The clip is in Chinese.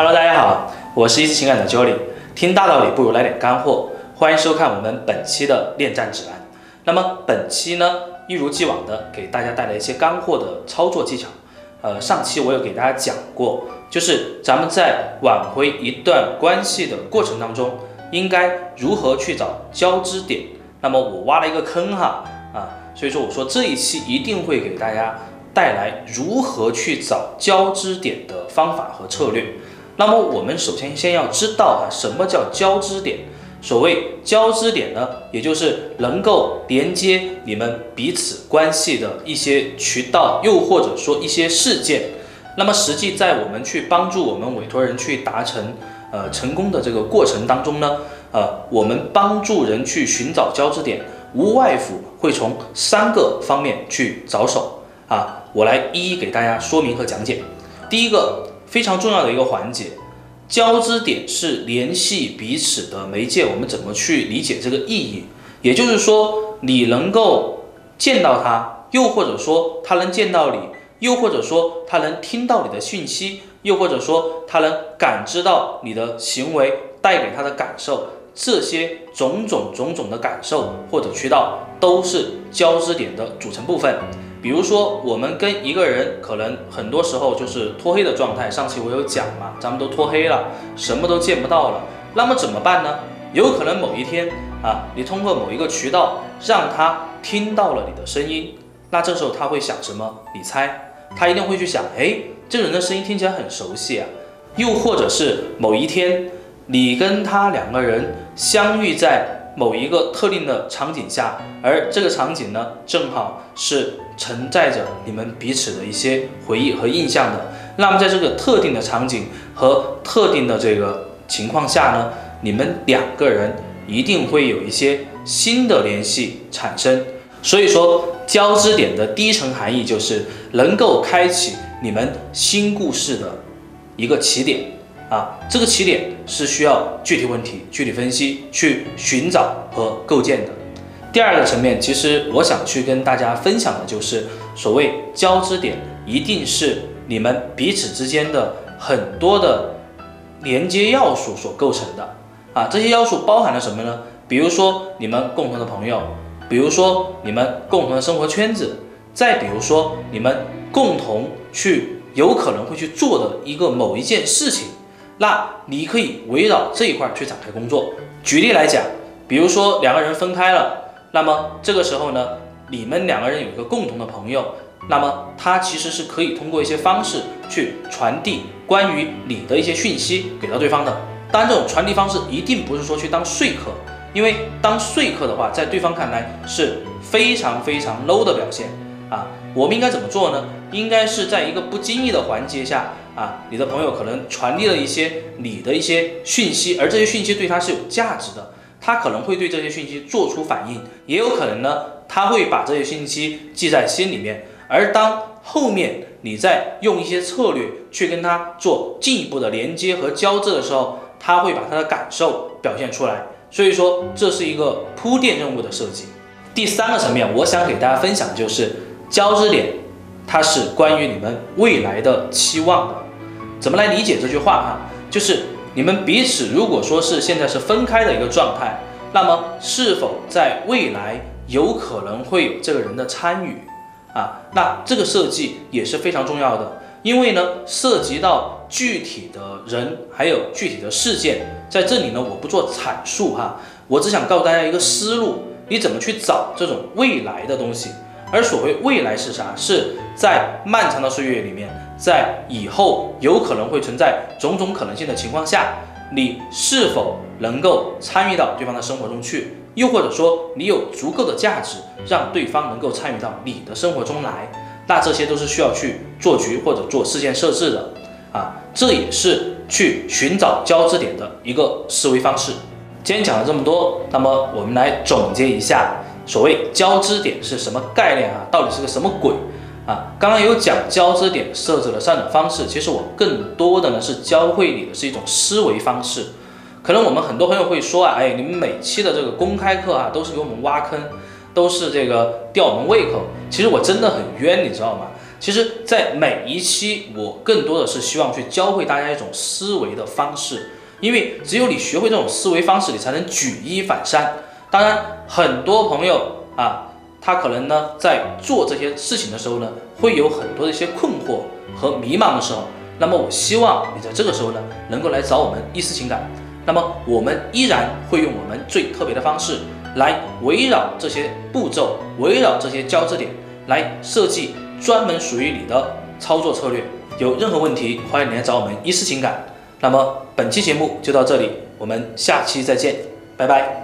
哈喽，大家好我是一次情感的 Jolly，听大道理不如来点干货，欢迎收看我们本期的恋战指南。那么本期呢，一如既往的给大家带来一些干货的操作技巧。呃，上期我有给大家讲过，就是咱们在挽回一段关系的过程当中，应该如何去找交织点。那么我挖了一个坑哈啊，所以说我说这一期一定会给大家带来如何去找交织点的方法和策略。那么我们首先先要知道啊，什么叫交织点？所谓交织点呢，也就是能够连接你们彼此关系的一些渠道，又或者说一些事件。那么实际在我们去帮助我们委托人去达成呃成功的这个过程当中呢，呃，我们帮助人去寻找交织点，无外乎会从三个方面去着手啊，我来一一给大家说明和讲解。第一个。非常重要的一个环节，交织点是联系彼此的媒介。我们怎么去理解这个意义？也就是说，你能够见到他，又或者说他能见到你，又或者说他能听到你的讯息，又或者说他能感知到你的行为带给他的感受，这些种种种种的感受或者渠道，都是交织点的组成部分。比如说，我们跟一个人可能很多时候就是脱黑的状态。上期我有讲嘛，咱们都脱黑了，什么都见不到了。那么怎么办呢？有可能某一天啊，你通过某一个渠道让他听到了你的声音，那这时候他会想什么？你猜？他一定会去想，哎，这人的声音听起来很熟悉啊。又或者是某一天，你跟他两个人相遇在。某一个特定的场景下，而这个场景呢，正好是承载着你们彼此的一些回忆和印象的。那么，在这个特定的场景和特定的这个情况下呢，你们两个人一定会有一些新的联系产生。所以说，交织点的第一层含义就是能够开启你们新故事的一个起点。啊，这个起点是需要具体问题具体分析去寻找和构建的。第二个层面，其实我想去跟大家分享的就是所谓交织点，一定是你们彼此之间的很多的连接要素所构成的。啊，这些要素包含了什么呢？比如说你们共同的朋友，比如说你们共同的生活圈子，再比如说你们共同去有可能会去做的一个某一件事情。那你可以围绕这一块去展开工作。举例来讲，比如说两个人分开了，那么这个时候呢，你们两个人有一个共同的朋友，那么他其实是可以通过一些方式去传递关于你的一些讯息给到对方的。当然，这种传递方式一定不是说去当说客，因为当说客的话，在对方看来是非常非常 low 的表现啊。我们应该怎么做呢？应该是在一个不经意的环节下。啊，你的朋友可能传递了一些你的一些讯息，而这些讯息对他是有价值的，他可能会对这些讯息做出反应，也有可能呢，他会把这些信息记在心里面。而当后面你再用一些策略去跟他做进一步的连接和交织的时候，他会把他的感受表现出来。所以说，这是一个铺垫任务的设计。第三个层面，我想给大家分享就是交织点。它是关于你们未来的期望的，怎么来理解这句话哈？就是你们彼此如果说是现在是分开的一个状态，那么是否在未来有可能会有这个人的参与啊？那这个设计也是非常重要的，因为呢涉及到具体的人还有具体的事件，在这里呢我不做阐述哈，我只想告诉大家一个思路，你怎么去找这种未来的东西。而所谓未来是啥？是在漫长的岁月里面，在以后有可能会存在种种可能性的情况下，你是否能够参与到对方的生活中去？又或者说，你有足够的价值，让对方能够参与到你的生活中来？那这些都是需要去做局或者做事件设置的啊，这也是去寻找交织点的一个思维方式。今天讲了这么多，那么我们来总结一下。所谓交织点是什么概念啊？到底是个什么鬼啊？刚刚有讲交织点设置了三种方式，其实我更多的呢是教会你的是一种思维方式。可能我们很多朋友会说啊，哎，你们每期的这个公开课啊，都是给我们挖坑，都是这个吊我们胃口。其实我真的很冤，你知道吗？其实，在每一期，我更多的是希望去教会大家一种思维的方式。因为只有你学会这种思维方式，你才能举一反三。当然，很多朋友啊，他可能呢在做这些事情的时候呢，会有很多的一些困惑和迷茫的时候。那么，我希望你在这个时候呢，能够来找我们一思情感。那么，我们依然会用我们最特别的方式来围绕这些步骤，围绕这些交织点来设计专门属于你的操作策略。有任何问题，欢迎你来找我们一思情感。那么，本期节目就到这里，我们下期再见，拜拜。